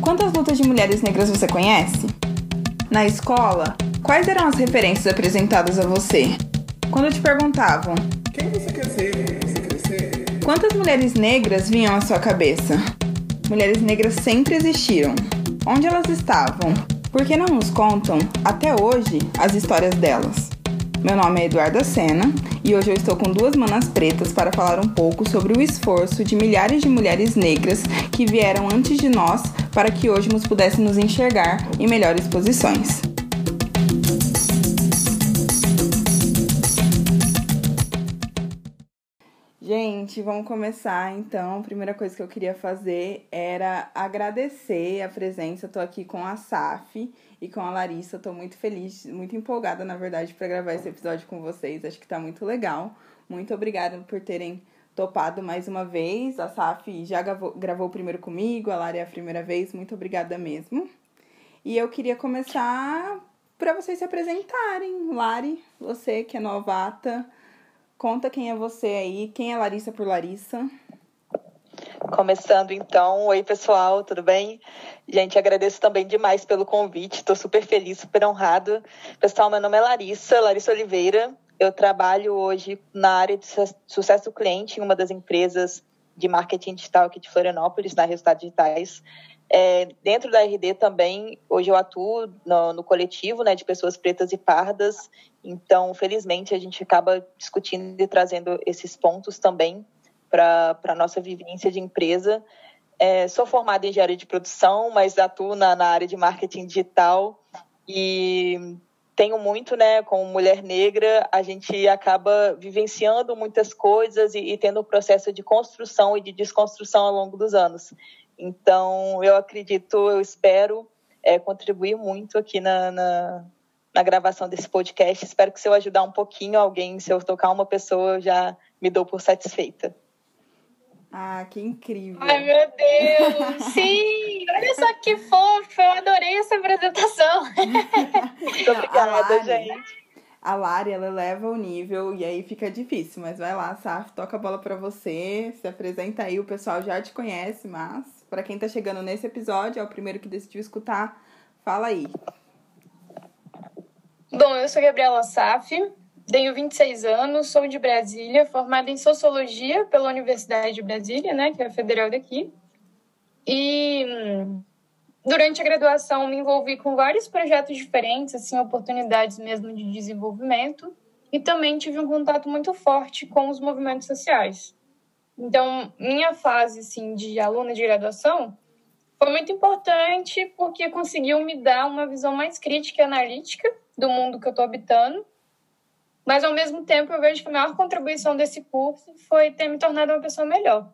Quantas lutas de mulheres negras você conhece? Na escola, quais eram as referências apresentadas a você? Quando te perguntavam: Quem você quer ser quando você crescer? Quantas mulheres negras vinham à sua cabeça? Mulheres negras sempre existiram. Onde elas estavam? Por que não nos contam, até hoje, as histórias delas? Meu nome é Eduarda Sena e hoje eu estou com duas manas pretas para falar um pouco sobre o esforço de milhares de mulheres negras que vieram antes de nós para que hoje nos pudéssemos enxergar em melhores posições. Gente, vamos começar então. A primeira coisa que eu queria fazer era agradecer a presença. Tô aqui com a Saf e com a Larissa. Tô muito feliz, muito empolgada, na verdade, para gravar esse episódio com vocês. Acho que tá muito legal. Muito obrigada por terem topado mais uma vez. A Saf já gravou, gravou primeiro comigo, a Lara é a primeira vez. Muito obrigada mesmo. E eu queria começar para vocês se apresentarem. Lari, você que é novata, conta quem é você aí, quem é Larissa por Larissa. Começando então, oi pessoal, tudo bem? Gente, agradeço também demais pelo convite, estou super feliz, super honrado. Pessoal, meu nome é Larissa, Larissa Oliveira. Eu trabalho hoje na área de sucesso do cliente em uma das empresas de marketing digital aqui de Florianópolis, na Resultados Digitais. É, dentro da RD também, hoje eu atuo no, no, coletivo né, de pessoas pretas e pardas, então, felizmente, a gente acaba discutindo e trazendo esses pontos também para a nossa vivência de empresa. É, sou formada em engenharia de produção, mas atuo na, na área de marketing digital e tenho muito, né, como mulher negra, a gente acaba vivenciando muitas coisas e, e tendo um processo de construção e de desconstrução ao longo dos anos. Então, eu acredito, eu espero é, contribuir muito aqui na, na, na, gravação desse podcast. Espero que se eu ajudar um pouquinho alguém, se eu tocar uma pessoa, eu já me dou por satisfeita. Ah, que incrível! Ai, meu Deus! Sim! Olha só que fofo! Eu adorei essa apresentação! Muito obrigada, gente! A Lari, ela eleva o nível e aí fica difícil, mas vai lá, Saf, toca a bola para você, se apresenta aí, o pessoal já te conhece, mas para quem tá chegando nesse episódio, é o primeiro que decidiu escutar, fala aí. Bom, eu sou Gabriela Saf, tenho 26 anos, sou de Brasília, formada em Sociologia pela Universidade de Brasília, né, que é a federal daqui. E durante a graduação me envolvi com vários projetos diferentes, assim, oportunidades mesmo de desenvolvimento, e também tive um contato muito forte com os movimentos sociais. Então, minha fase assim, de aluna de graduação foi muito importante porque conseguiu me dar uma visão mais crítica e analítica do mundo que eu estou habitando. Mas, ao mesmo tempo, eu vejo que a maior contribuição desse curso foi ter me tornado uma pessoa melhor.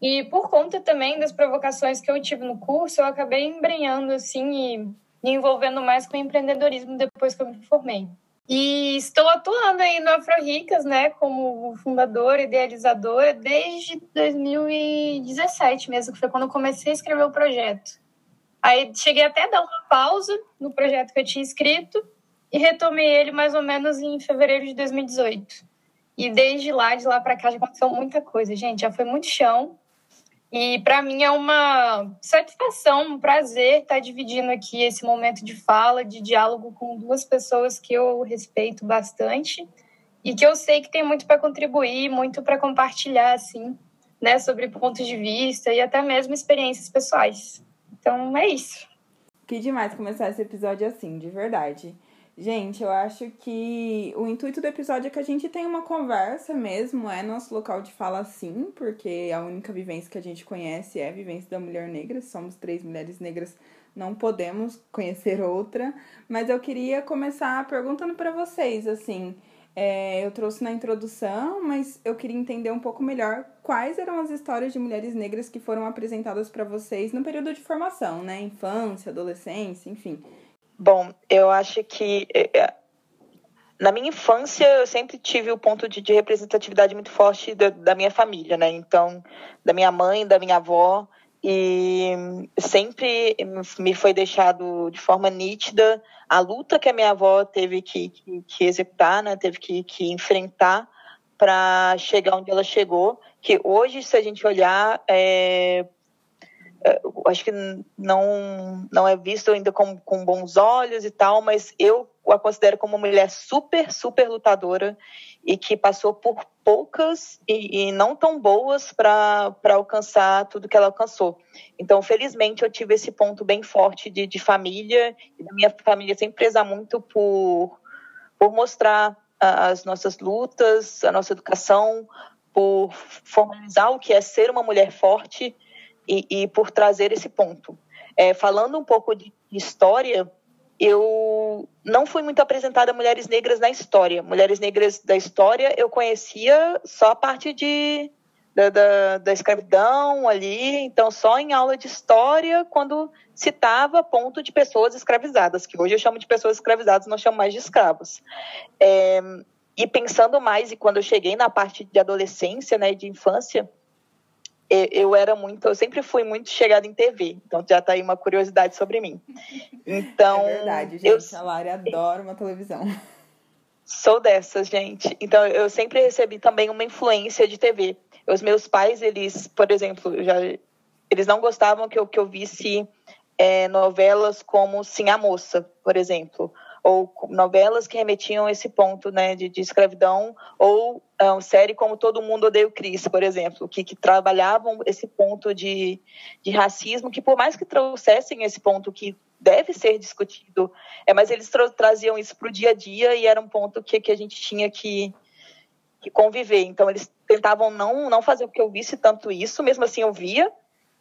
E por conta também das provocações que eu tive no curso, eu acabei embrenhando assim e me envolvendo mais com empreendedorismo depois que eu me formei. E estou atuando aí no Afro-Ricas, né, como fundadora, idealizadora, desde 2017 mesmo, que foi quando eu comecei a escrever o projeto. Aí cheguei até a dar uma pausa no projeto que eu tinha escrito e retomei ele mais ou menos em fevereiro de 2018. E desde lá, de lá para cá, já aconteceu muita coisa, gente. Já foi muito chão, e para mim é uma satisfação, um prazer estar dividindo aqui esse momento de fala, de diálogo com duas pessoas que eu respeito bastante e que eu sei que tem muito para contribuir, muito para compartilhar, assim, né, sobre pontos de vista e até mesmo experiências pessoais. Então é isso. Que demais começar esse episódio assim, de verdade. Gente, eu acho que o intuito do episódio é que a gente tenha uma conversa mesmo, é nosso local de fala sim, porque a única vivência que a gente conhece é a vivência da mulher negra, somos três mulheres negras, não podemos conhecer outra, mas eu queria começar perguntando para vocês, assim, é, eu trouxe na introdução, mas eu queria entender um pouco melhor quais eram as histórias de mulheres negras que foram apresentadas para vocês no período de formação, né, infância, adolescência, enfim. Bom, eu acho que é, é, na minha infância eu sempre tive o ponto de, de representatividade muito forte da, da, minha família, né? Então, da minha mãe, da minha avó, e sempre me foi deixado de forma nítida a luta que a minha avó teve que, que, que executar, né? Teve que, que enfrentar para chegar onde ela chegou. Que hoje, se a gente olhar, é, acho que não, não é visto ainda com, com bons olhos e tal, mas eu a considero como uma mulher super, super lutadora e que passou por poucas e, e não tão boas para alcançar tudo que ela alcançou. Então, felizmente, eu tive esse ponto bem forte de, de família, e minha família sempre preza muito por, por mostrar as nossas lutas, a nossa educação, por formalizar o que é ser uma mulher forte e, e por trazer esse ponto. É, falando um pouco de história, eu não fui muito apresentada a mulheres negras na história. Mulheres negras da história eu conhecia só a parte de, da, da, da escravidão ali, então só em aula de história, quando citava ponto de pessoas escravizadas, que hoje eu chamo de pessoas escravizadas, não chamo mais de escravos. É, e pensando mais, e quando eu cheguei na parte de adolescência, né, de infância, eu era muito, eu sempre fui muito chegada em TV, então já tá aí uma curiosidade sobre mim. Então, é verdade, gente, eu, a Lari adora uma televisão. Sou dessas, gente. Então, eu sempre recebi também uma influência de TV. Os meus pais, eles, por exemplo, já, eles não gostavam que eu, que eu visse é, novelas como Sim a Moça, por exemplo, ou novelas que remetiam a esse ponto né, de, de escravidão, ou uma série como Todo Mundo Odeia o Chris, por exemplo, que, que trabalhavam esse ponto de, de racismo, que por mais que trouxessem esse ponto que deve ser discutido, é, mas eles tra traziam isso para o dia a dia e era um ponto que, que a gente tinha que, que conviver. Então, eles tentavam não, não fazer com que eu visse tanto isso, mesmo assim eu via,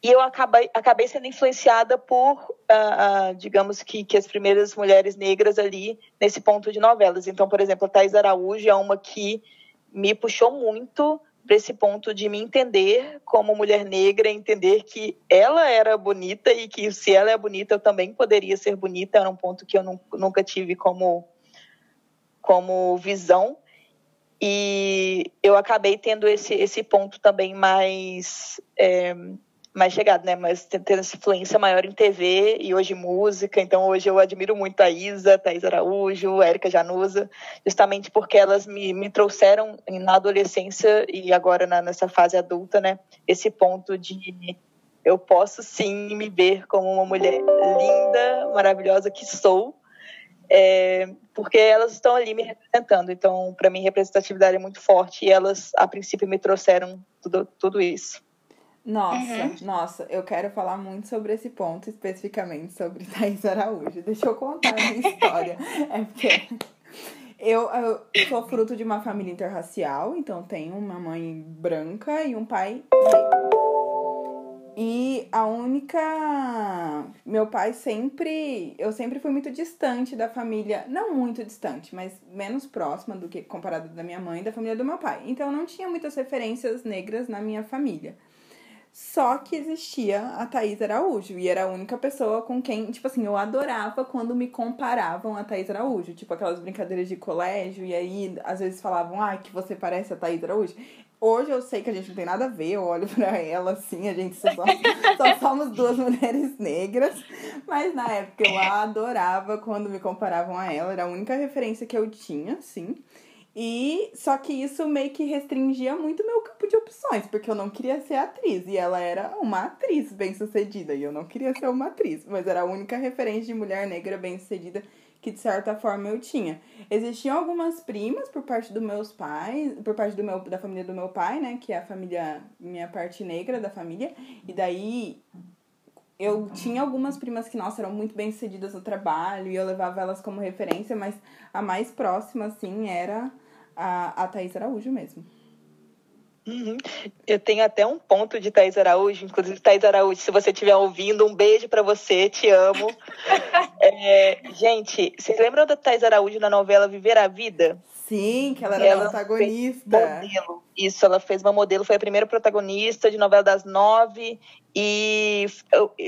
e eu acabei, acabei sendo influenciada por, uh, uh, digamos que, que as primeiras mulheres negras ali nesse ponto de novelas. Então, por exemplo, a Thais Araújo é uma que me puxou muito para esse ponto de me entender como mulher negra, entender que ela era bonita e que se ela é bonita eu também poderia ser bonita. Era um ponto que eu nunca tive como, como visão. E eu acabei tendo esse, esse ponto também mais. É, mais chegado, né? Mas tendo essa influência maior em TV e hoje música. Então hoje eu admiro muito a Isa, Thais Araújo, Érica Januza, justamente porque elas me, me trouxeram na adolescência e agora na, nessa fase adulta, né? Esse ponto de eu posso sim me ver como uma mulher linda, maravilhosa que sou. É, porque elas estão ali me representando. Então, para mim, representatividade é muito forte e elas, a princípio, me trouxeram tudo, tudo isso. Nossa, uhum. nossa, eu quero falar muito sobre esse ponto, especificamente sobre Thaís Araújo. Deixa eu contar a minha história. É porque eu, eu sou fruto de uma família interracial, então tenho uma mãe branca e um pai negro. E a única. Meu pai sempre. Eu sempre fui muito distante da família. Não muito distante, mas menos próxima do que comparado da minha mãe e da família do meu pai. Então não tinha muitas referências negras na minha família. Só que existia a Thaís Araújo. E era a única pessoa com quem, tipo assim, eu adorava quando me comparavam a Thaís Araújo. Tipo aquelas brincadeiras de colégio. E aí, às vezes falavam, ah, que você parece a Thaís Araújo. Hoje eu sei que a gente não tem nada a ver, eu olho pra ela assim, a gente só, só somos duas mulheres negras. Mas na época eu adorava quando me comparavam a ela, era a única referência que eu tinha, sim. E só que isso meio que restringia muito meu campo de opções, porque eu não queria ser atriz e ela era uma atriz bem-sucedida e eu não queria ser uma atriz, mas era a única referência de mulher negra bem-sucedida que de certa forma eu tinha. Existiam algumas primas por parte dos meus pais, por parte do meu, da família do meu pai, né, que é a família minha parte negra da família, e daí eu tinha algumas primas que, nossa, eram muito bem sucedidas no trabalho e eu levava elas como referência, mas a mais próxima, assim, era a, a Thaís Araújo mesmo. Uhum. Eu tenho até um ponto de Thaís Araújo, inclusive Thaís Araújo, se você estiver ouvindo, um beijo para você, te amo. é, gente, vocês lembram da Thaís Araújo na novela Viver a Vida? Sim, que ela era ela protagonista. Modelo. Isso, ela fez uma modelo, foi a primeira protagonista de novela das nove. E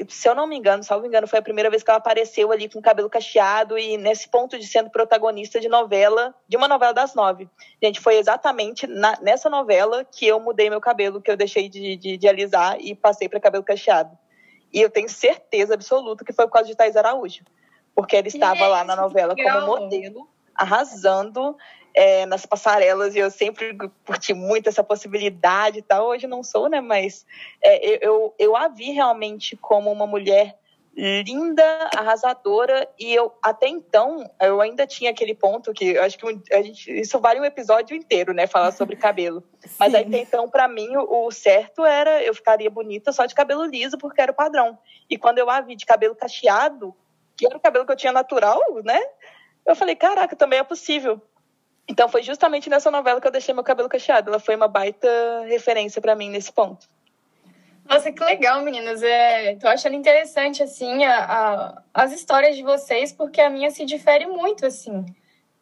se eu não me engano, salvo engano, foi a primeira vez que ela apareceu ali com o cabelo cacheado e nesse ponto de sendo protagonista de novela, de uma novela das nove. Gente, foi exatamente na, nessa novela que eu mudei meu cabelo, que eu deixei de, de, de alisar e passei para cabelo cacheado. E eu tenho certeza absoluta que foi por causa de Thais Araújo. Porque ela estava lá na novela como modelo, arrasando é, nas passarelas e eu sempre curti muito essa possibilidade e tal. Hoje não sou, né? Mas é, eu, eu a vi realmente como uma mulher linda, arrasadora e eu até então eu ainda tinha aquele ponto que eu acho que a gente, isso vale um episódio inteiro, né, falar sobre cabelo. Mas até então para mim o, o, certo era eu ficaria bonita só de cabelo liso porque era o padrão. E quando eu a vi de cabelo cacheado, que era o cabelo que eu tinha natural, né? Eu falei, caraca, também é possível. Então foi justamente nessa novela que eu deixei meu cabelo cacheado. Ela foi uma baita referência para mim nesse ponto. Nossa, que legal, meninas. É, tô achando interessante, assim, a, a, as histórias de vocês, porque a minha se difere muito, assim.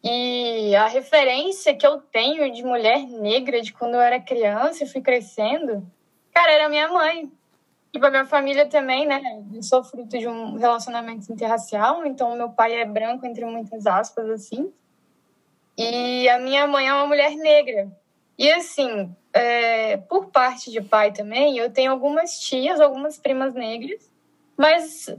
E a referência que eu tenho de mulher negra de quando eu era criança e fui crescendo, cara, era minha mãe. E para minha família também, né? Eu sou fruto de um relacionamento interracial, então meu pai é branco, entre muitas aspas, assim. E a minha mãe é uma mulher negra. E assim, é, por parte de pai também, eu tenho algumas tias, algumas primas negras, mas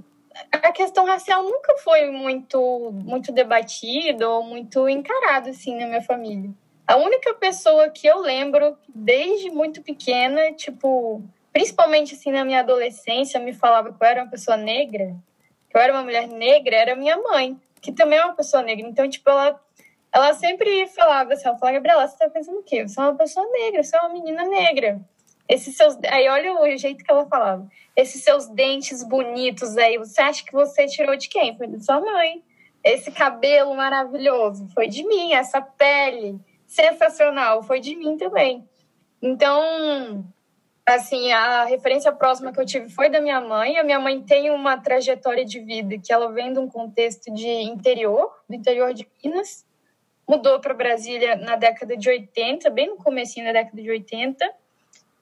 a questão racial nunca foi muito, muito debatida ou muito encarada assim na minha família. A única pessoa que eu lembro desde muito pequena, tipo, principalmente assim na minha adolescência, me falava que eu era uma pessoa negra, que eu era uma mulher negra, era minha mãe, que também é uma pessoa negra. Então, tipo, ela, ela sempre falava assim, ela falava, Gabriela, você tá pensando o quê? Você é uma pessoa negra, você é uma menina negra. Esses seus... Aí olha o jeito que ela falava. Esses seus dentes bonitos aí, você acha que você tirou de quem? Foi de sua mãe. Esse cabelo maravilhoso, foi de mim. Essa pele sensacional, foi de mim também. Então, assim, a referência próxima que eu tive foi da minha mãe. A minha mãe tem uma trajetória de vida que ela vem de um contexto de interior, do interior de Minas. Mudou para Brasília na década de 80, bem no comecinho da década de 80.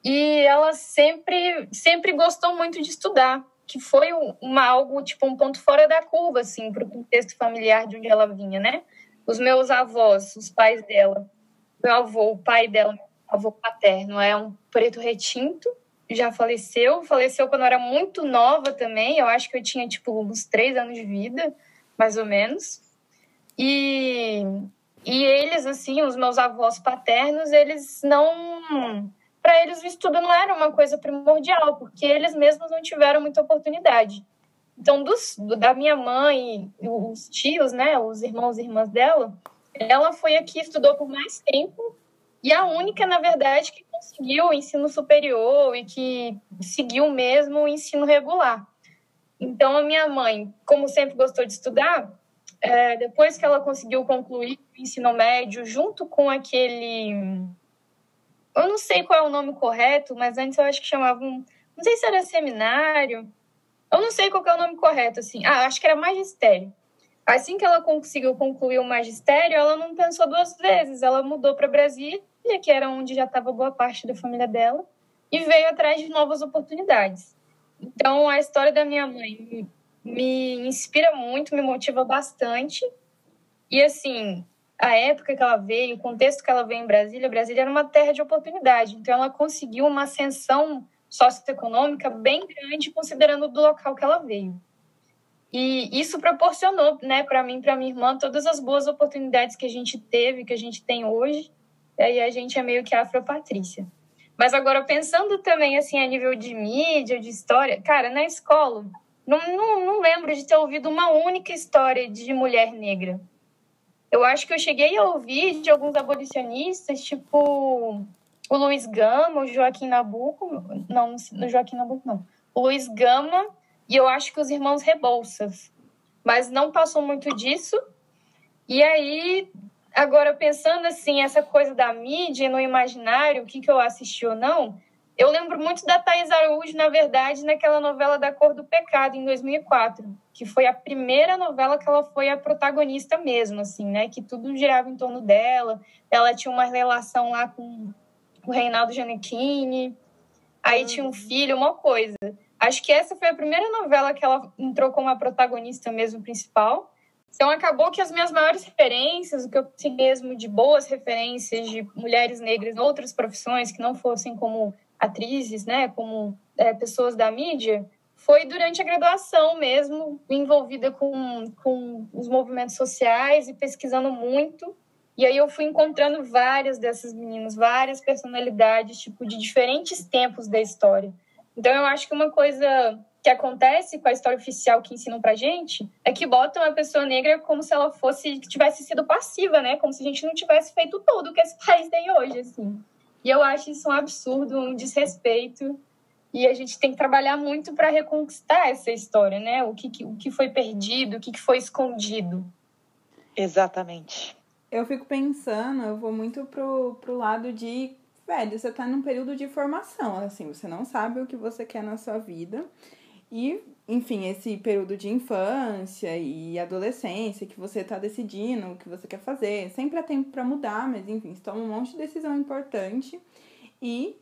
E ela sempre, sempre gostou muito de estudar, que foi uma, algo, tipo, um ponto fora da curva, assim, para o contexto familiar de onde ela vinha, né? Os meus avós, os pais dela, meu avô, o pai dela, avô paterno é um preto retinto, já faleceu, faleceu quando eu era muito nova também, eu acho que eu tinha tipo uns três anos de vida, mais ou menos. E, e eles, assim, os meus avós paternos, eles não. Para eles o estudo não era uma coisa primordial, porque eles mesmos não tiveram muita oportunidade. Então, dos, da minha mãe, os tios, né, os irmãos e irmãs dela, ela foi a que estudou por mais tempo e a única, na verdade, que conseguiu o ensino superior e que seguiu mesmo o ensino regular. Então, a minha mãe, como sempre gostou de estudar, é, depois que ela conseguiu concluir o ensino médio, junto com aquele. Eu não sei qual é o nome correto, mas antes eu acho que chamavam. Não sei se era seminário. Eu não sei qual é o nome correto, assim. Ah, acho que era magistério. Assim que ela conseguiu concluir o magistério, ela não pensou duas vezes. Ela mudou para Brasília que era onde já estava boa parte da família dela, e veio atrás de novas oportunidades. Então, a história da minha mãe me inspira muito, me motiva bastante. E, assim, a época que ela veio, o contexto que ela veio em Brasília, Brasília era uma terra de oportunidade. Então, ela conseguiu uma ascensão socioeconômica bem grande, considerando do local que ela veio. E isso proporcionou, né, para mim, para minha irmã, todas as boas oportunidades que a gente teve, que a gente tem hoje. E aí a gente é meio que afropatrícia. Mas agora, pensando também, assim, a nível de mídia, de história... Cara, na escola, não, não, não lembro de ter ouvido uma única história de mulher negra. Eu acho que eu cheguei a ouvir de alguns abolicionistas, tipo o Luiz Gama, o Joaquim Nabuco... Não, no Joaquim Nabuco, não. O Luiz Gama e eu acho que os irmãos Rebouças. Mas não passou muito disso. E aí, Agora, pensando assim, essa coisa da mídia no imaginário, o que, que eu assisti ou não, eu lembro muito da Thais Araújo, na verdade, naquela novela da Cor do Pecado, em 2004, que foi a primeira novela que ela foi a protagonista mesmo, assim, né? Que tudo girava em torno dela. Ela tinha uma relação lá com o Reinaldo Giannichini, aí tinha um filho, uma coisa. Acho que essa foi a primeira novela que ela entrou como a protagonista mesmo principal. Então, acabou que as minhas maiores referências, o que eu tinha mesmo de boas referências de mulheres negras em outras profissões que não fossem como atrizes, né, como é, pessoas da mídia, foi durante a graduação mesmo, envolvida com, com os movimentos sociais e pesquisando muito. E aí eu fui encontrando várias dessas meninas, várias personalidades, tipo, de diferentes tempos da história. Então eu acho que uma coisa que acontece com a história oficial que ensinam pra gente é que botam a pessoa negra como se ela fosse, tivesse sido passiva, né? Como se a gente não tivesse feito tudo que esse país tem hoje, assim. E eu acho isso um absurdo, um desrespeito. E a gente tem que trabalhar muito para reconquistar essa história, né? O que, o que foi perdido, o que foi escondido. Exatamente. Eu fico pensando, eu vou muito pro, pro lado de, velho, você tá num período de formação, assim, você não sabe o que você quer na sua vida. E, enfim, esse período de infância e adolescência que você tá decidindo o que você quer fazer. Sempre há tempo para mudar, mas enfim, você toma um monte de decisão importante. E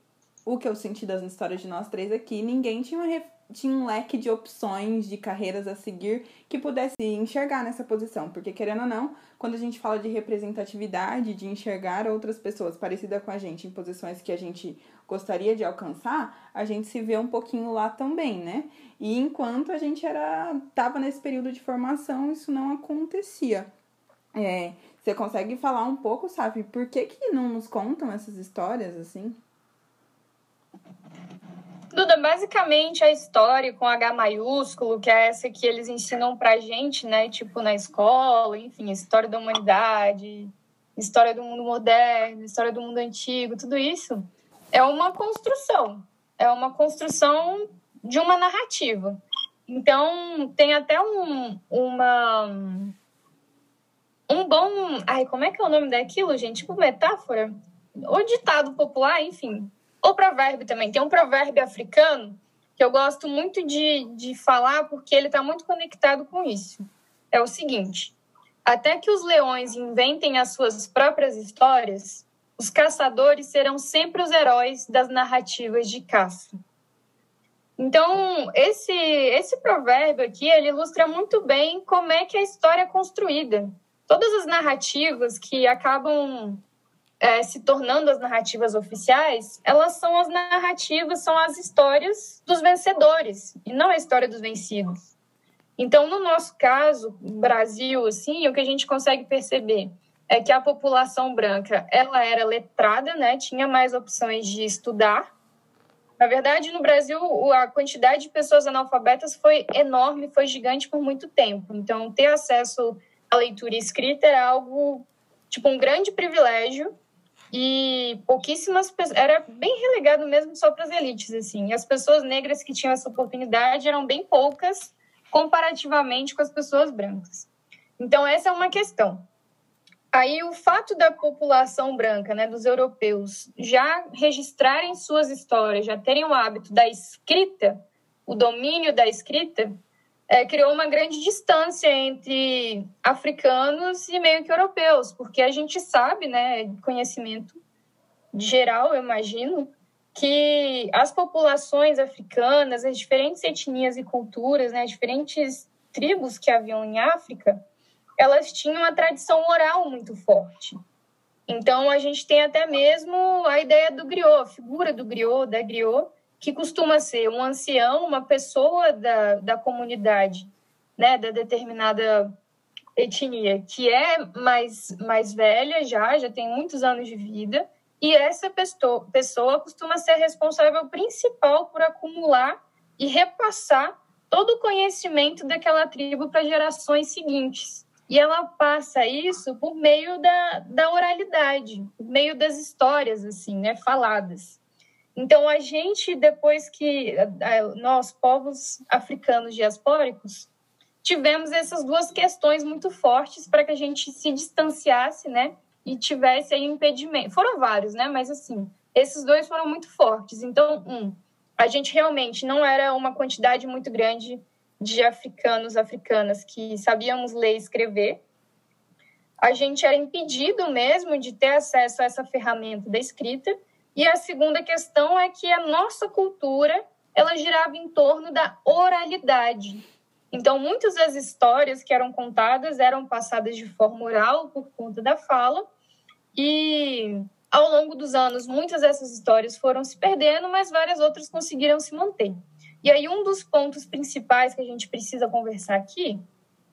o que eu senti das histórias de nós três aqui, ninguém tinha, uma, tinha um leque de opções, de carreiras a seguir que pudesse enxergar nessa posição. Porque, querendo ou não, quando a gente fala de representatividade, de enxergar outras pessoas parecidas com a gente em posições que a gente gostaria de alcançar, a gente se vê um pouquinho lá também, né? E enquanto a gente era tava nesse período de formação, isso não acontecia. É, você consegue falar um pouco, sabe, por que, que não nos contam essas histórias assim? Duda, basicamente a história com H maiúsculo, que é essa que eles ensinam pra gente, né? Tipo, na escola, enfim, história da humanidade, história do mundo moderno, história do mundo antigo, tudo isso é uma construção. É uma construção de uma narrativa. Então, tem até um, uma. Um bom. Ai, como é que é o nome daquilo, gente? Tipo, metáfora? Ou ditado popular, enfim o provérbio também. Tem um provérbio africano que eu gosto muito de, de falar porque ele está muito conectado com isso. É o seguinte: até que os leões inventem as suas próprias histórias, os caçadores serão sempre os heróis das narrativas de caça. Então, esse, esse provérbio aqui, ele ilustra muito bem como é que a história é construída. Todas as narrativas que acabam é, se tornando as narrativas oficiais, elas são as narrativas, são as histórias dos vencedores e não a história dos vencidos. Então, no nosso caso, Brasil, assim, o que a gente consegue perceber é que a população branca ela era letrada, né? Tinha mais opções de estudar. Na verdade, no Brasil, a quantidade de pessoas analfabetas foi enorme, foi gigante por muito tempo. Então, ter acesso à leitura e escrita era algo tipo um grande privilégio e pouquíssimas pessoas, era bem relegado mesmo só para as elites, assim. E as pessoas negras que tinham essa oportunidade eram bem poucas comparativamente com as pessoas brancas. Então, essa é uma questão. Aí, o fato da população branca, né, dos europeus, já registrarem suas histórias, já terem o hábito da escrita, o domínio da escrita, é, criou uma grande distância entre africanos e meio que europeus, porque a gente sabe, né, conhecimento geral, eu imagino, que as populações africanas, as diferentes etnias e culturas, né, as diferentes tribos que haviam em África, elas tinham uma tradição oral muito forte. Então, a gente tem até mesmo a ideia do griot, a figura do griot, da griot, que costuma ser um ancião, uma pessoa da, da comunidade, né, da determinada etnia, que é mais, mais velha já, já tem muitos anos de vida, e essa pessoa, pessoa costuma ser responsável principal por acumular e repassar todo o conhecimento daquela tribo para gerações seguintes. E ela passa isso por meio da, da oralidade, por meio das histórias, assim, né, faladas. Então, a gente, depois que nós, povos africanos diaspóricos, tivemos essas duas questões muito fortes para que a gente se distanciasse, né? E tivesse aí impedimento. Foram vários, né? Mas, assim, esses dois foram muito fortes. Então, um, a gente realmente não era uma quantidade muito grande de africanos, africanas que sabíamos ler e escrever. A gente era impedido mesmo de ter acesso a essa ferramenta da escrita e a segunda questão é que a nossa cultura ela girava em torno da oralidade. Então, muitas das histórias que eram contadas eram passadas de forma oral por conta da fala, e ao longo dos anos, muitas dessas histórias foram se perdendo, mas várias outras conseguiram se manter. E aí, um dos pontos principais que a gente precisa conversar aqui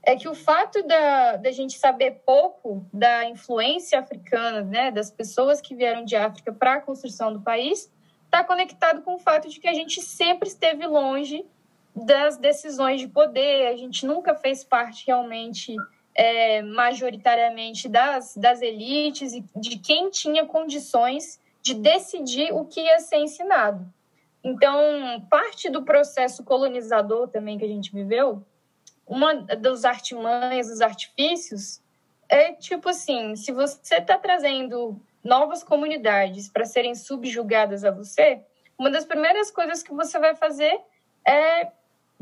é que o fato da, da gente saber pouco da influência africana, né, das pessoas que vieram de África para a construção do país, está conectado com o fato de que a gente sempre esteve longe das decisões de poder, a gente nunca fez parte realmente, é, majoritariamente, das, das elites e de quem tinha condições de decidir o que ia ser ensinado. Então, parte do processo colonizador também que a gente viveu, uma dos artimanhas, dos artifícios, é tipo assim: se você está trazendo novas comunidades para serem subjugadas a você, uma das primeiras coisas que você vai fazer é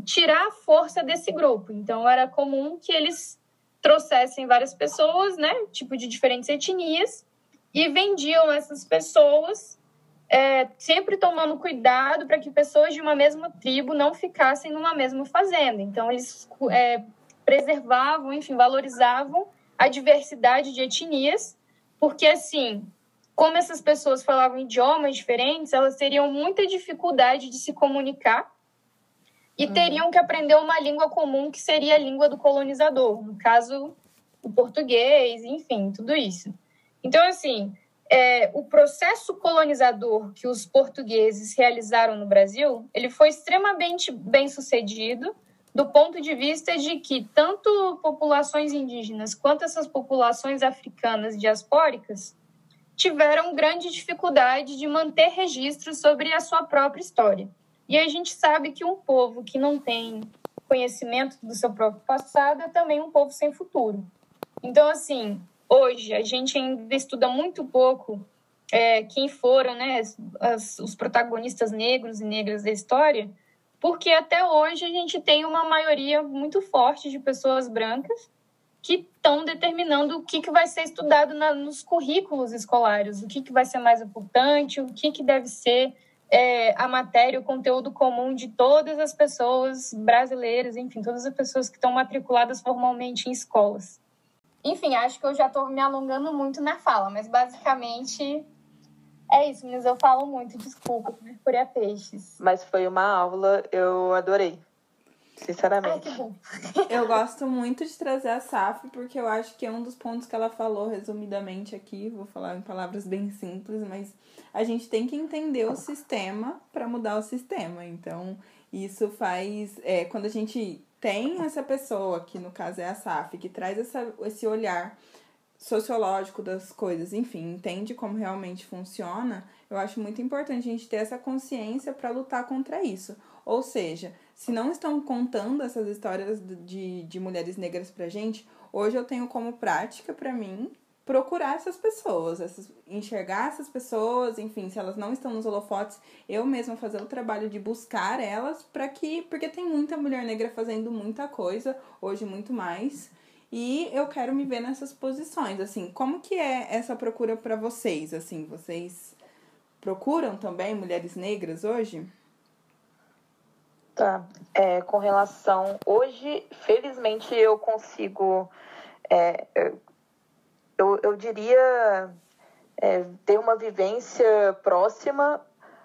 tirar a força desse grupo. Então, era comum que eles trouxessem várias pessoas, né, tipo de diferentes etnias, e vendiam essas pessoas, é, sempre tomando cuidado para que pessoas de uma mesma tribo não ficassem numa mesma fazenda. Então, eles é, preservavam, enfim, valorizavam a diversidade de etnias, porque assim, como essas pessoas falavam idiomas diferentes, elas teriam muita dificuldade de se comunicar e uhum. teriam que aprender uma língua comum que seria a língua do colonizador, no caso, o português, enfim, tudo isso. Então, assim, é, o processo colonizador que os portugueses realizaram no Brasil, ele foi extremamente bem sucedido do ponto de vista de que tanto populações indígenas quanto essas populações africanas diaspóricas tiveram grande dificuldade de manter registros sobre a sua própria história. E a gente sabe que um povo que não tem conhecimento do seu próprio passado é também um povo sem futuro. Então, assim, hoje a gente ainda estuda muito pouco é, quem foram né, as, os protagonistas negros e negras da história, porque até hoje a gente tem uma maioria muito forte de pessoas brancas que estão determinando o que, que vai ser estudado na, nos currículos escolares, o que, que vai ser mais importante, o que, que deve ser é, a matéria, o conteúdo comum de todas as pessoas brasileiras, enfim, todas as pessoas que estão matriculadas formalmente em escolas. Enfim, acho que eu já estou me alongando muito na fala, mas basicamente é isso, meninas. Eu falo muito, desculpa, Mercúrio é peixes. Mas foi uma aula, eu adorei. Sinceramente. Ai, eu gosto muito de trazer a SAF, porque eu acho que é um dos pontos que ela falou resumidamente aqui. Vou falar em palavras bem simples, mas a gente tem que entender o sistema para mudar o sistema. Então, isso faz. É, quando a gente tem essa pessoa, que no caso é a SAF, que traz essa, esse olhar sociológico das coisas, enfim, entende como realmente funciona, eu acho muito importante a gente ter essa consciência para lutar contra isso. Ou seja, se não estão contando essas histórias de, de mulheres negras pra gente, hoje eu tenho como prática para mim procurar essas pessoas, essas, enxergar essas pessoas, enfim, se elas não estão nos holofotes, eu mesma fazer o trabalho de buscar elas para que, porque tem muita mulher negra fazendo muita coisa, hoje muito mais, e eu quero me ver nessas posições, assim, como que é essa procura para vocês, assim, vocês procuram também mulheres negras hoje? Tá, é, com relação, hoje, felizmente eu consigo é, eu, eu diria, é, ter uma vivência próxima,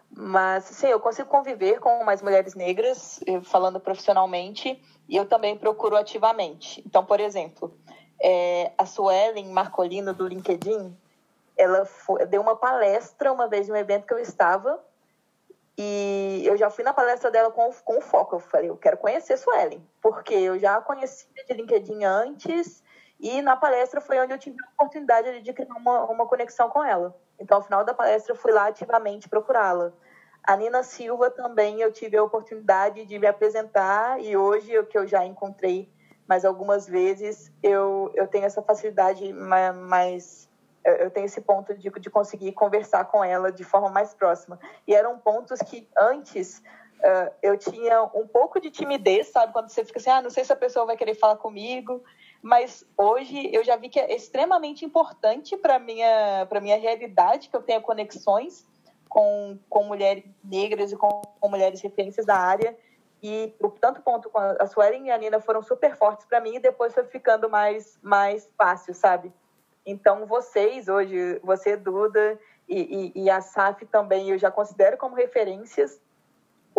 mas sim, eu consigo conviver com mais mulheres negras, falando profissionalmente, e eu também procuro ativamente. Então, por exemplo, é, a Suelen Marcolino, do LinkedIn, ela foi, deu uma palestra uma vez em um evento que eu estava, e eu já fui na palestra dela com, com foco. Eu falei, eu quero conhecer Suelen, porque eu já a conhecia de LinkedIn antes, e na palestra foi onde eu tive a oportunidade de criar uma, uma conexão com ela. Então, ao final da palestra, eu fui lá ativamente procurá-la. A Nina Silva também eu tive a oportunidade de me apresentar e hoje, o que eu já encontrei mais algumas vezes, eu, eu tenho essa facilidade mais... Eu tenho esse ponto de, de conseguir conversar com ela de forma mais próxima. E eram pontos que antes uh, eu tinha um pouco de timidez, sabe? Quando você fica assim, ah, não sei se a pessoa vai querer falar comigo mas hoje eu já vi que é extremamente importante para minha, minha realidade que eu tenha conexões com, com mulheres negras e com, com mulheres referências da área. E tanto ponto a Suelen e a Nina foram super fortes para mim e depois foi ficando mais, mais fácil, sabe? Então, vocês hoje, você, Duda, e, e, e a SAF também, eu já considero como referências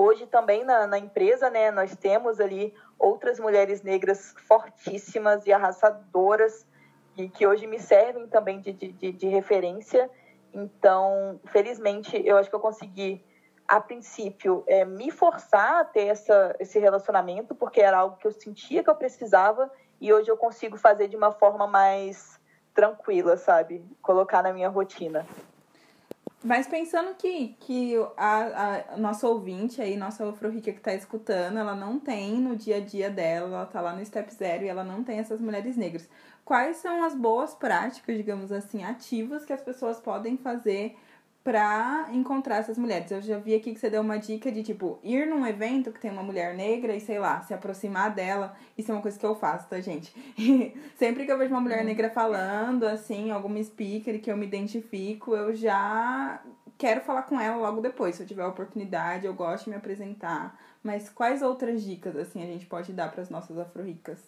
Hoje também na, na empresa, né, nós temos ali outras mulheres negras fortíssimas e arrasadoras e que hoje me servem também de, de, de referência. Então, felizmente, eu acho que eu consegui, a princípio, é, me forçar a ter essa, esse relacionamento, porque era algo que eu sentia que eu precisava, e hoje eu consigo fazer de uma forma mais tranquila, sabe? Colocar na minha rotina. Mas pensando que, que a, a nossa ouvinte aí, nossa Afro-Rica que está escutando, ela não tem no dia a dia dela, ela tá lá no Step Zero e ela não tem essas mulheres negras. Quais são as boas práticas, digamos assim, ativas que as pessoas podem fazer para encontrar essas mulheres. Eu já vi aqui que você deu uma dica de tipo ir num evento que tem uma mulher negra e sei lá, se aproximar dela. Isso é uma coisa que eu faço, tá, gente? Sempre que eu vejo uma mulher negra falando, assim, alguma speaker que eu me identifico, eu já quero falar com ela logo depois, se eu tiver a oportunidade, eu gosto de me apresentar. Mas quais outras dicas assim a gente pode dar para as nossas afro-ricas?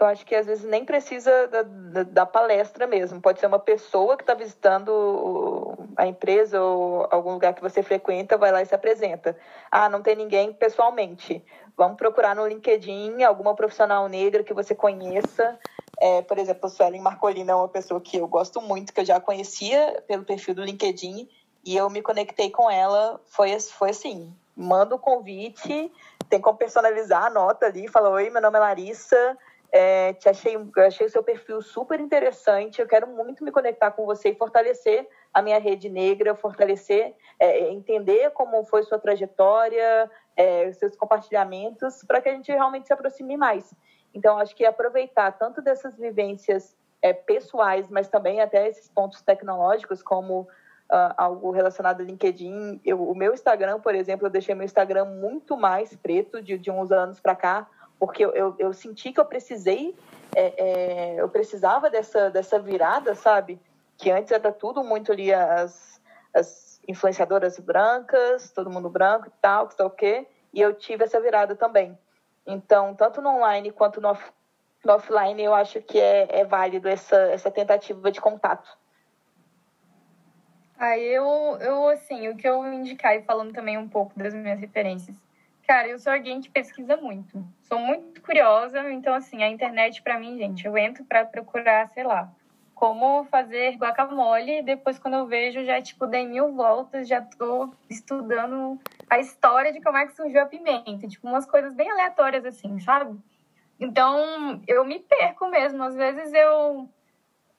Eu acho que às vezes nem precisa da, da, da palestra mesmo. Pode ser uma pessoa que está visitando a empresa ou algum lugar que você frequenta, vai lá e se apresenta. Ah, não tem ninguém pessoalmente. Vamos procurar no LinkedIn alguma profissional negra que você conheça. É, por exemplo, a Suelen Marcolina é uma pessoa que eu gosto muito, que eu já conhecia pelo perfil do LinkedIn, e eu me conectei com ela. Foi, foi assim: manda o convite, tem como personalizar a nota ali, fala: Oi, meu nome é Larissa é, te achei, achei o seu perfil super interessante. Eu quero muito me conectar com você e fortalecer a minha rede negra, fortalecer, é, entender como foi sua trajetória, é, seus compartilhamentos, para que a gente realmente se aproxime mais. Então, acho que aproveitar tanto dessas vivências é, pessoais, mas também até esses pontos tecnológicos, como uh, algo relacionado ao LinkedIn. Eu, o meu Instagram, por exemplo, eu deixei meu Instagram muito mais preto de, de uns anos para cá porque eu, eu, eu, senti que eu precisei, é, é, eu precisava dessa, dessa virada, sabe? Que antes era tudo muito ali as, as influenciadoras brancas, todo mundo branco e tal, que sei o quê, e eu tive essa virada também. Então, tanto no online quanto no, no offline, eu acho que é, é válido essa, essa tentativa de contato. Ah, eu, eu, assim, o que eu indicar, e falando também um pouco das minhas referências, Cara, eu sou alguém que pesquisa muito. Sou muito curiosa, então, assim, a internet, para mim, gente, eu entro para procurar, sei lá, como fazer guacamole. E depois, quando eu vejo, já, tipo, dei mil voltas, já tô estudando a história de como é que surgiu a pimenta. Tipo, umas coisas bem aleatórias, assim, sabe? Então, eu me perco mesmo. Às vezes eu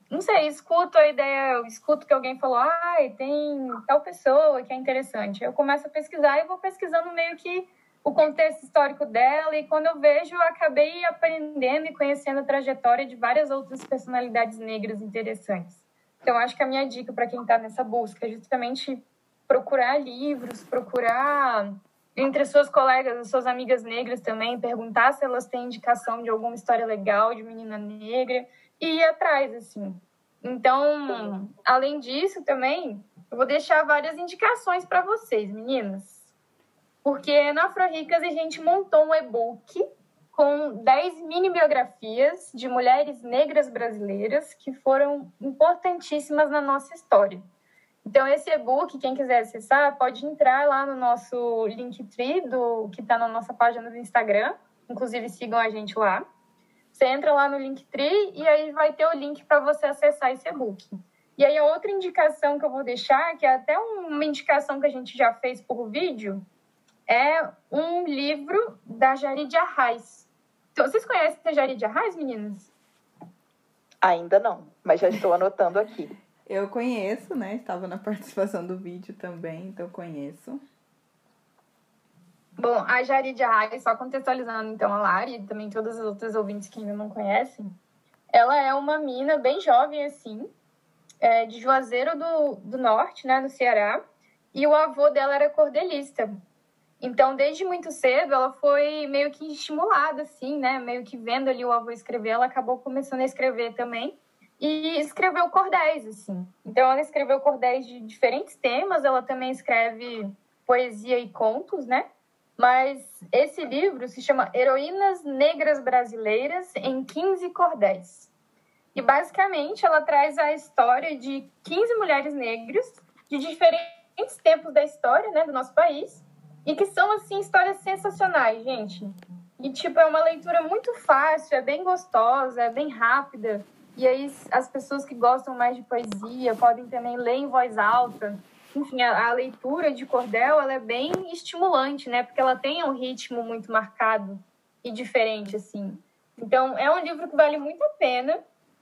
não sei, escuto a ideia, eu escuto que alguém falou, ah, tem tal pessoa que é interessante. Eu começo a pesquisar e vou pesquisando meio que o contexto histórico dela e quando eu vejo, eu acabei aprendendo e conhecendo a trajetória de várias outras personalidades negras interessantes. Então, acho que a minha dica para quem está nessa busca é justamente procurar livros, procurar entre suas colegas, suas amigas negras também, perguntar se elas têm indicação de alguma história legal de menina negra e ir atrás, assim. Então, além disso, também, eu vou deixar várias indicações para vocês, meninas. Porque na Afro-Ricas a gente montou um e-book com 10 mini biografias de mulheres negras brasileiras que foram importantíssimas na nossa história. Então, esse e-book, quem quiser acessar, pode entrar lá no nosso Linktree, do, que está na nossa página do Instagram. Inclusive, sigam a gente lá. Você entra lá no Linktree e aí vai ter o link para você acessar esse e-book. E aí, a outra indicação que eu vou deixar, que é até uma indicação que a gente já fez por vídeo, é um livro da Jarid Arraes. Então, vocês conhecem a Jarid Arraes, meninas? Ainda não, mas já estou anotando aqui. Eu conheço, né? Estava na participação do vídeo também, então conheço. Bom, a Jarid Arraes, só contextualizando então a Lari e também todas as outras ouvintes que ainda não conhecem, ela é uma mina bem jovem assim, é, de Juazeiro do, do Norte, né, no Ceará, e o avô dela era cordelista. Então, desde muito cedo, ela foi meio que estimulada, assim, né? Meio que vendo ali o avô escrever, ela acabou começando a escrever também. E escreveu cordéis, assim. Então, ela escreveu cordéis de diferentes temas, ela também escreve poesia e contos, né? Mas esse livro se chama Heroínas Negras Brasileiras em 15 Cordéis. E basicamente ela traz a história de 15 mulheres negras de diferentes tempos da história, né, do nosso país, e que são, assim, histórias sensacionais, gente. E, tipo, é uma leitura muito fácil, é bem gostosa, é bem rápida. E aí, as pessoas que gostam mais de poesia podem também ler em voz alta. Enfim, a, a leitura de cordel, ela é bem estimulante, né? Porque ela tem um ritmo muito marcado e diferente, assim. Então, é um livro que vale muito a pena.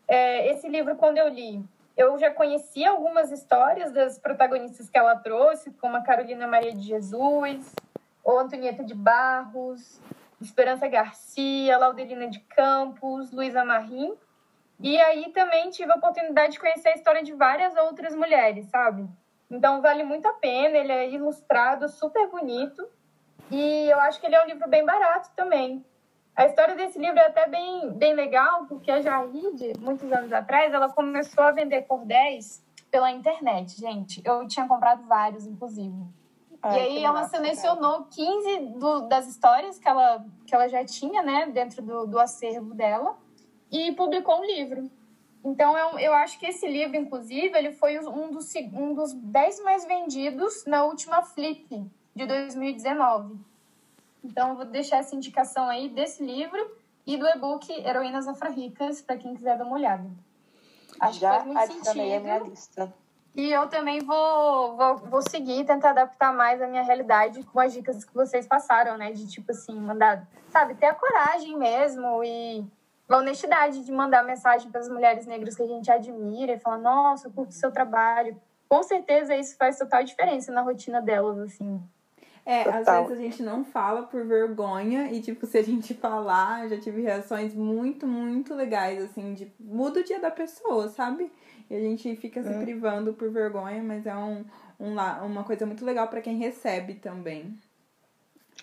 É, esse livro, quando eu li, eu já conhecia algumas histórias das protagonistas que ela trouxe, como a Carolina Maria de Jesus, ou Antonieta de Barros, Esperança Garcia, Laudelina de Campos, Luísa Marim. E aí também tive a oportunidade de conhecer a história de várias outras mulheres, sabe? Então vale muito a pena, ele é ilustrado, super bonito. E eu acho que ele é um livro bem barato também. A história desse livro é até bem, bem legal, porque a Jaide, muitos anos atrás, ela começou a vender cordéis pela internet, gente. Eu tinha comprado vários, inclusive. Ai, e aí ela selecionou cara. 15 do, das histórias que ela, que ela já tinha, né, dentro do, do acervo dela, e publicou um livro. Então, eu, eu acho que esse livro, inclusive, ele foi um dos, um dos 10 mais vendidos na última Flip de 2019. Então, vou deixar essa indicação aí desse livro e do e-book Heroínas Afro-Ricas, para quem quiser dar uma olhada. Acho Já que faz muito sentido. a minha lista. E eu também vou, vou, vou seguir, tentar adaptar mais a minha realidade com as dicas que vocês passaram, né? De tipo assim, mandar, sabe, ter a coragem mesmo e a honestidade de mandar mensagem para as mulheres negras que a gente admira e falar, nossa, eu curto o seu trabalho. Com certeza isso faz total diferença na rotina delas, assim. É, Total. às vezes a gente não fala por vergonha e, tipo, se a gente falar, já tive reações muito, muito legais, assim, de muda o dia da pessoa, sabe? E a gente fica se é. privando por vergonha, mas é um, um, uma coisa muito legal para quem recebe também.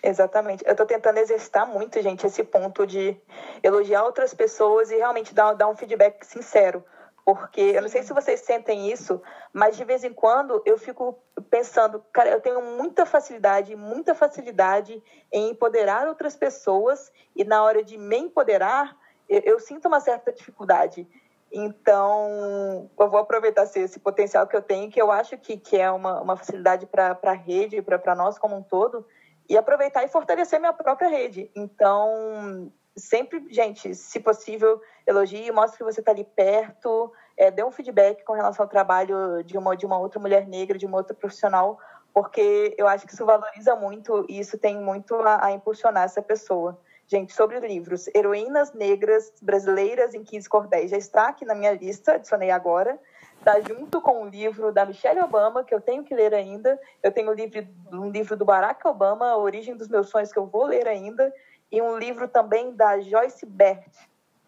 Exatamente. Eu tô tentando exercitar muito, gente, esse ponto de elogiar outras pessoas e realmente dar, dar um feedback sincero. Porque eu não sei se vocês sentem isso, mas de vez em quando eu fico pensando, cara, eu tenho muita facilidade, muita facilidade em empoderar outras pessoas e na hora de me empoderar, eu, eu sinto uma certa dificuldade. Então, eu vou aproveitar esse, esse, potencial que eu tenho, que eu acho que, que é uma, uma facilidade para a rede, para nós como um todo, e aproveitar e fortalecer minha própria rede. Então, sempre, gente, se possível, elogie, mostre que você está ali perto, é, dê um feedback com relação ao trabalho de uma, de uma outra mulher negra, de uma outra profissional, porque eu acho que isso valoriza muito e isso tem muito a, a impulsionar essa pessoa. Gente, sobre livros, Heroínas Negras Brasileiras em 15 Cordéis, já está aqui na minha lista, adicionei agora. Está junto com o livro da Michelle Obama, que eu tenho que ler ainda. Eu tenho um livro, um livro do Barack Obama, A Origem dos Meus Sonhos, que eu vou ler ainda e um livro também da Joyce Bert,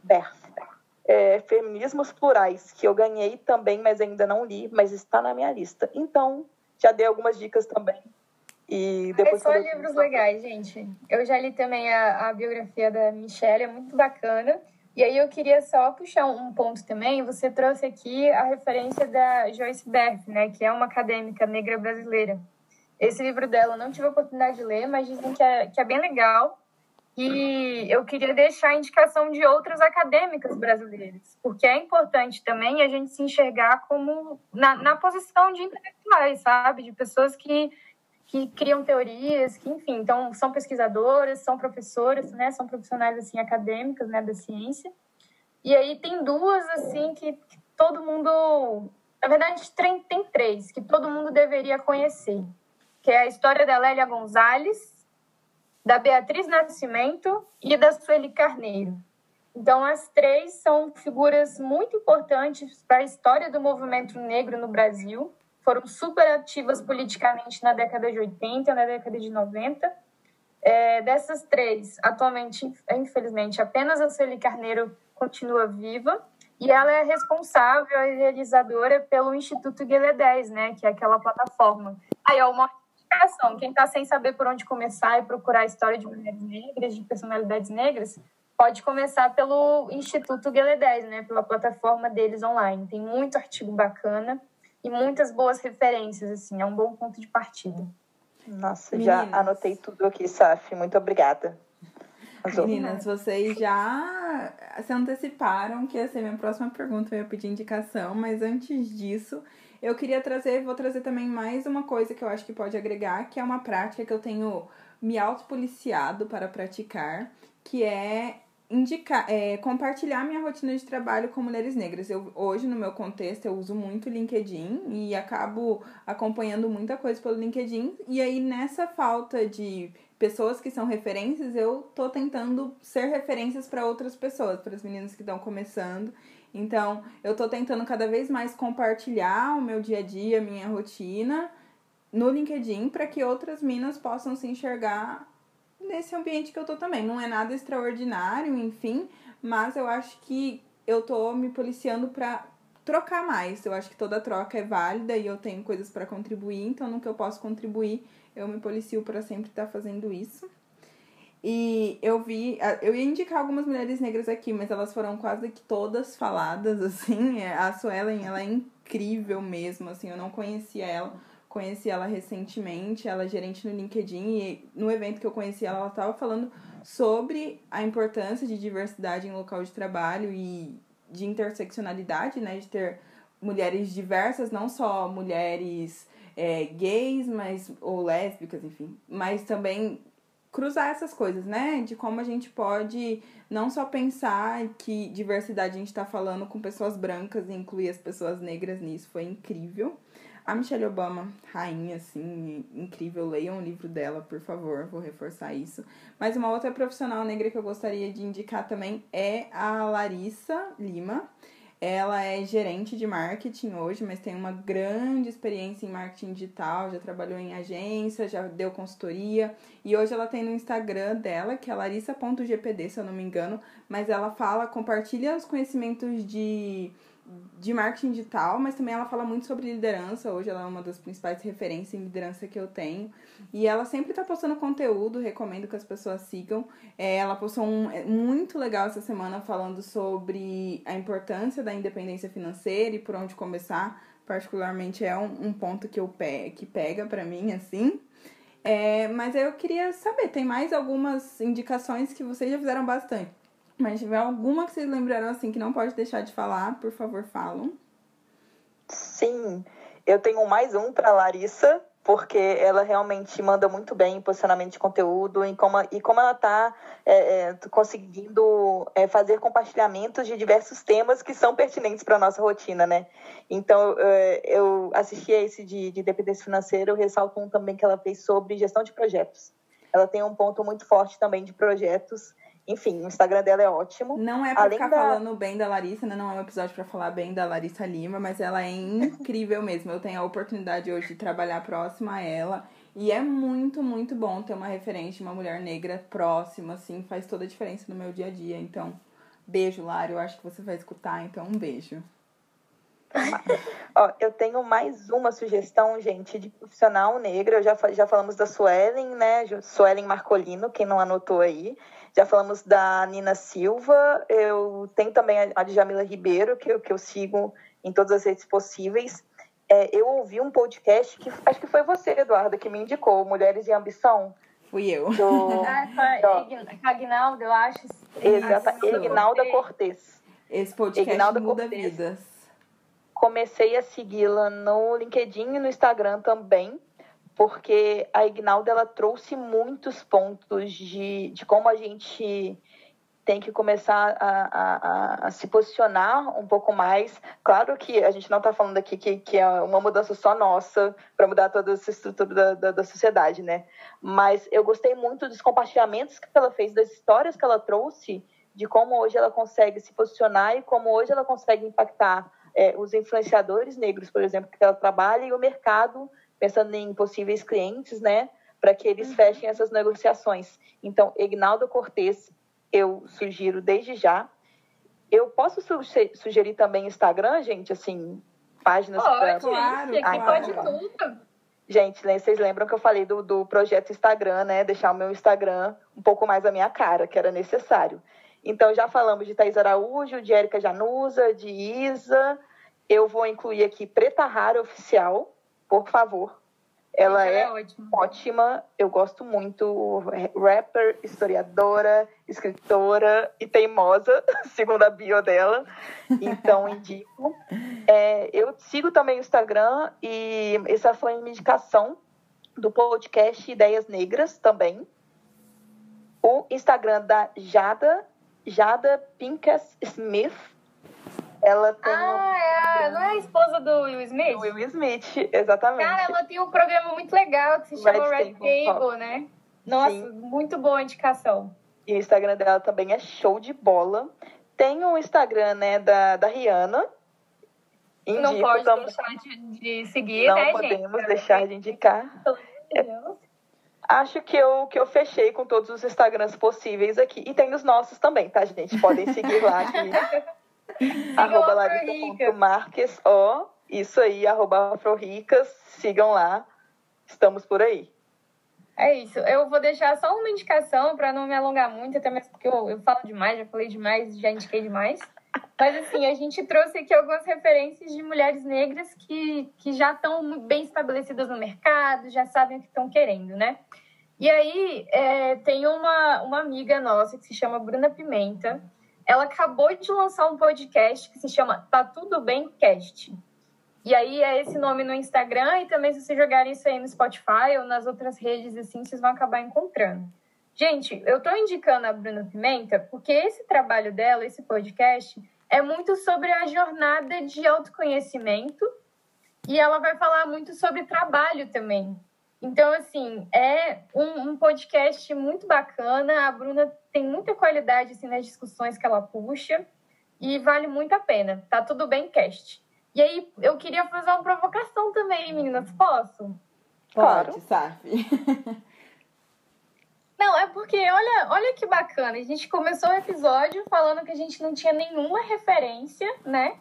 Bert é, Feminismos Plurais, que eu ganhei também, mas ainda não li, mas está na minha lista. Então, já dei algumas dicas também. E depois é só livros legais, gente. Eu já li também a, a biografia da Michelle, é muito bacana. E aí eu queria só puxar um ponto também. Você trouxe aqui a referência da Joyce Bert, né, que é uma acadêmica negra brasileira. Esse livro dela eu não tive a oportunidade de ler, mas dizem que é, que é bem legal. E eu queria deixar a indicação de outras acadêmicas brasileiras, porque é importante também a gente se enxergar como na, na posição de intelectuais, sabe? De pessoas que, que criam teorias, que, enfim, então são pesquisadoras, são professoras, né? São profissionais, assim, acadêmicas, né? Da ciência. E aí tem duas, assim, que, que todo mundo... Na verdade, tem, tem três que todo mundo deveria conhecer, que é a história da Lélia Gonzalez, da Beatriz Nascimento e da Sueli Carneiro. Então, as três são figuras muito importantes para a história do movimento negro no Brasil. Foram super ativas politicamente na década de 80 e na década de 90. É, dessas três, atualmente, infelizmente, apenas a Sueli Carneiro continua viva e ela é responsável e realizadora pelo Instituto Guilé 10, né, que é aquela plataforma. Aí, ó, uma indicação. Quem está sem saber por onde começar e procurar a história de mulheres negras, de personalidades negras, pode começar pelo Instituto Guilé 10, né? Pela plataforma deles online. Tem muito artigo bacana e muitas boas referências, assim. É um bom ponto de partida. Nossa, Meninas. já anotei tudo aqui, Saf. Muito obrigada. Meninas, vocês já se anteciparam que ia ser minha próxima pergunta, eu ia pedir indicação, mas antes disso, Eu queria trazer, vou trazer também mais uma coisa que eu acho que pode agregar, que é uma prática que eu tenho me autopoliciado para praticar, que é indicar, é, compartilhar minha rotina de trabalho com mulheres negras. Eu, hoje, no meu contexto, eu uso muito LinkedIn e acabo acompanhando muita coisa pelo LinkedIn. E aí, nessa falta de pessoas que são referências, eu tô tentando ser referências para outras pessoas, para as meninas que estão começando. Então, eu tô tentando cada vez mais compartilhar o meu dia a dia, minha rotina no LinkedIn para que outras minas possam se enxergar nesse ambiente que eu tô também. Não é nada extraordinário, enfim, mas eu acho que eu tô me policiando para trocar mais. Eu acho que toda troca é válida e eu tenho coisas para contribuir, então no que eu posso contribuir, eu me policio para sempre estar tá fazendo isso. E eu vi, eu ia indicar algumas mulheres negras aqui, mas elas foram quase que todas faladas, assim. A Suelen, ela é incrível mesmo, assim, eu não conhecia ela conheci ela recentemente, ela é gerente no LinkedIn e no evento que eu conheci ela, ela estava falando sobre a importância de diversidade em local de trabalho e de interseccionalidade, né, de ter mulheres diversas, não só mulheres é, gays, mas ou lésbicas, enfim, mas também cruzar essas coisas, né? De como a gente pode não só pensar que diversidade a gente está falando com pessoas brancas e incluir as pessoas negras nisso foi incrível. A Michelle Obama, rainha, assim, incrível. Leiam o livro dela, por favor, vou reforçar isso. Mas uma outra profissional negra que eu gostaria de indicar também é a Larissa Lima. Ela é gerente de marketing hoje, mas tem uma grande experiência em marketing digital, já trabalhou em agência, já deu consultoria. E hoje ela tem no Instagram dela, que é larissa.gpd, se eu não me engano, mas ela fala, compartilha os conhecimentos de de marketing digital, mas também ela fala muito sobre liderança. Hoje ela é uma das principais referências em liderança que eu tenho. E ela sempre está postando conteúdo, recomendo que as pessoas sigam. É, ela postou um é, muito legal essa semana falando sobre a importância da independência financeira e por onde começar. Particularmente é um, um ponto que, eu pe que pega para mim, assim. É, mas eu queria saber, tem mais algumas indicações que vocês já fizeram bastante mas tiver alguma que vocês lembraram assim que não pode deixar de falar, por favor, falam. Sim, eu tenho mais um para Larissa, porque ela realmente manda muito bem em posicionamento de conteúdo em como, e como ela está é, é, conseguindo é, fazer compartilhamentos de diversos temas que são pertinentes para a nossa rotina, né? Então, é, eu assisti a esse de, de dependência financeira, eu ressalto um também que ela fez sobre gestão de projetos. Ela tem um ponto muito forte também de projetos enfim, o Instagram dela é ótimo. Não é pra Além ficar da... falando bem da Larissa, né? Não é um episódio para falar bem da Larissa Lima, mas ela é incrível mesmo. Eu tenho a oportunidade hoje de trabalhar próxima a ela. E é muito, muito bom ter uma referência, uma mulher negra próxima, assim, faz toda a diferença no meu dia a dia. Então, beijo, Lara. Eu acho que você vai escutar, então um beijo. Ó, eu tenho mais uma sugestão, gente, de profissional negra. Já, já falamos da Suelen, né? Suelen Marcolino, quem não anotou aí. Já falamos da Nina Silva. Eu tenho também a de Jamila Ribeiro, que eu, que eu sigo em todas as redes possíveis. É, eu ouvi um podcast que acho que foi você, Eduarda, que me indicou, Mulheres e Ambição. Fui eu. Do... Ah, foi Agnaldo, eu acho. Exato, Ignalda Cortez. Esse podcast Ignalda muda Cortez. vidas. Comecei a segui-la no LinkedIn e no Instagram também porque a Ignalda ela trouxe muitos pontos de, de como a gente tem que começar a, a, a, se posicionar um pouco mais. Claro que a gente não está falando aqui que, que é uma mudança só nossa para mudar toda essa estrutura da, da, da, sociedade, né? Mas eu gostei muito dos compartilhamentos que ela fez, das histórias que ela trouxe, de como hoje ela consegue se posicionar e como hoje ela consegue impactar é, os influenciadores negros, por exemplo, que ela trabalha e o mercado pensando em possíveis clientes, né, para que eles uhum. fechem essas negociações. Então, Ignaldo Cortes, eu sugiro desde já. Eu posso sugerir também Instagram, gente, assim, páginas para. Claro, ah, pode tudo. Gente, né, vocês lembram que eu falei do, do projeto Instagram, né? Deixar o meu Instagram um pouco mais a minha cara, que era necessário. Então, já falamos de Thais Araújo, de Érica Janusa, de Isa. Eu vou incluir aqui Preta Rara Oficial, por favor. Ela é é ótima. eu gosto muito. Rapper, historiadora, escritora e teimosa, segundo a bio dela. Então, indico. É, eu sigo também o Instagram e essa foi uma indicação do podcast Ideias Negras também. O Instagram da Jada, Jada Pincus Smith. Ela tem Ah, é não é a esposa do Will Smith? o Will Smith, exatamente. Cara, ela tem um programa muito legal que se chama Red Red Table Table, né? Nossa, Sim. muito boa indicação. E o Instagram dela também é show de bola. Tem o Instagram, né, da, da Rihanna. Indico não pode também. deixar de, de seguir, Não né, podemos gente? deixar de indicar. Deus. Acho que eu, que eu fechei com todos os Instagrams possíveis aqui. E tem os nossos também, tá, gente? Podem seguir lá aqui. arroba larissa.marques. Ó, isso aí, arroba afroricas. Sigam lá. Estamos por aí. É isso. Eu vou deixar só uma indicação para não me alongar muito, até mesmo porque eu, eu falo demais, já falei demais, já indiquei demais. Mas assim, a gente trouxe aqui algumas referências de mulheres negras que, que já estão bem estabelecidas no mercado, já sabem o que estão querendo, né? E aí é, tem uma, uma amiga nossa que se chama Bruna Pimenta. Ela acabou de lançar um podcast que se chama Tá Tudo Bem Cast. E aí é esse nome no Instagram e também se vocês jogarem isso aí no Spotify ou nas outras redes assim, vocês vão acabar encontrando. Gente, eu tô indicando a Bruna Pimenta porque esse trabalho dela, esse podcast, é muito sobre a jornada de autoconhecimento e ela vai falar muito sobre trabalho também. Então, assim, é um, um podcast muito bacana. A Bruna tem muita qualidade assim, nas discussões que ela puxa e vale muito a pena. Tá tudo bem, cast. E aí, eu queria fazer uma provocação também, meninas. Posso? Claro. Pode, Safi. Não, é porque olha, olha que bacana. A gente começou o episódio falando que a gente não tinha nenhuma referência, né?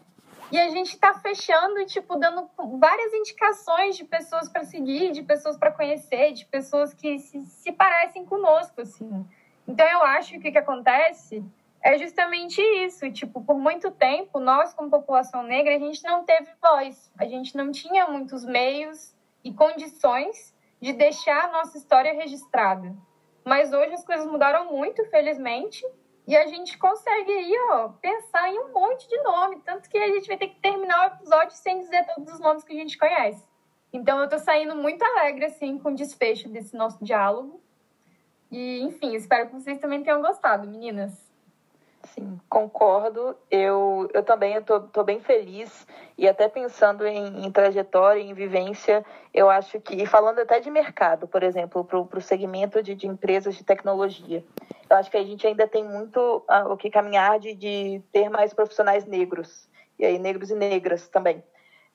E a gente tá fechando, tipo, dando várias indicações de pessoas para seguir, de pessoas para conhecer, de pessoas que se, se parecem conosco, assim. Então eu acho que o que acontece é justamente isso. Tipo, por muito tempo, nós, como população negra, a gente não teve voz. A gente não tinha muitos meios e condições de deixar a nossa história registrada. Mas hoje as coisas mudaram muito, felizmente, e a gente consegue aí, ó, pensar em um monte de nome. Tanto que a gente vai ter que terminar o episódio sem dizer todos os nomes que a gente conhece. Então eu tô saindo muito alegre, assim, com o desfecho desse nosso diálogo. E, enfim, espero que vocês também tenham gostado, meninas. Sim, concordo. Eu, eu também estou bem feliz e até pensando em, em trajetória, em vivência, eu acho que, e falando até de mercado, por exemplo, para o segmento de, de empresas de tecnologia, eu acho que a gente ainda tem muito ah, o que caminhar de, de ter mais profissionais negros, e aí negros e negras também.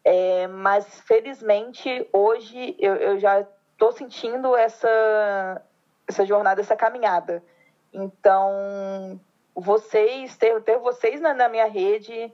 É, mas, felizmente, hoje eu, eu já estou sentindo essa, essa jornada, essa caminhada. Então, vocês, ter, ter vocês na, na minha rede,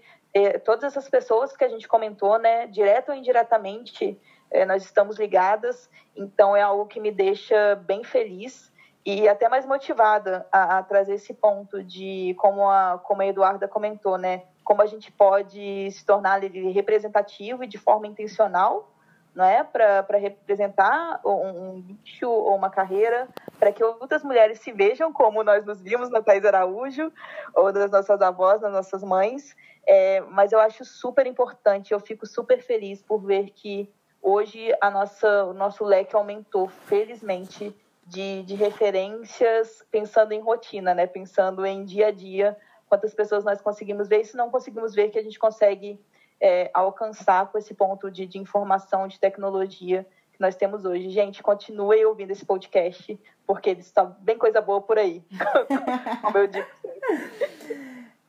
todas essas pessoas que a gente comentou, né, direto ou indiretamente, eh, nós estamos ligadas, então é algo que me deixa bem feliz e até mais motivada a, a trazer esse ponto de, como a, como a Eduarda comentou, né, como a gente pode se tornar representativo e de forma intencional, não é, para representar um, um ou uma carreira, para que outras mulheres se vejam como nós nos vimos na Thais Araújo, ou das nossas avós, das nossas mães. É, mas eu acho super importante, eu fico super feliz por ver que hoje a nossa, o nosso leque aumentou, felizmente, de, de referências, pensando em rotina, né? pensando em dia a dia, quantas pessoas nós conseguimos ver, e se não conseguimos ver, que a gente consegue é, alcançar com esse ponto de, de informação, de tecnologia que nós temos hoje. Gente, continue ouvindo esse podcast, porque está bem coisa boa por aí, como eu digo.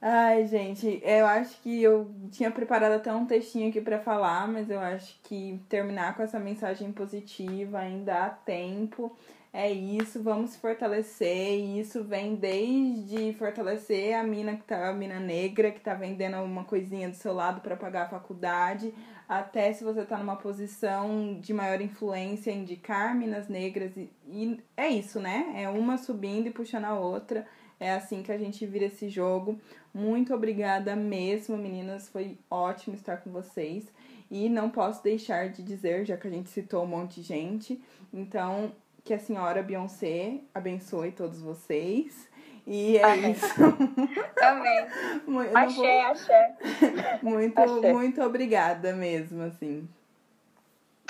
Ai, gente, eu acho que eu tinha preparado até um textinho aqui para falar, mas eu acho que terminar com essa mensagem positiva ainda há tempo. É isso, vamos fortalecer. E isso vem desde fortalecer a mina que tá, a mina negra que tá vendendo uma coisinha do seu lado para pagar a faculdade, até se você tá numa posição de maior influência, indicar minas negras e, e é isso, né? É uma subindo e puxando a outra. É assim que a gente vira esse jogo. Muito obrigada mesmo, meninas. Foi ótimo estar com vocês. E não posso deixar de dizer, já que a gente citou um monte de gente, então que a senhora Beyoncé abençoe todos vocês. E é Amém. isso. Amém. Mu- eu não vou- Axé, axé. Muito, Axé. muito obrigada mesmo, assim.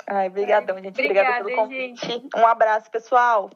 Ai, brigadão, gente. Obrigada Obrigada, pelo convite. Um abraço, pessoal.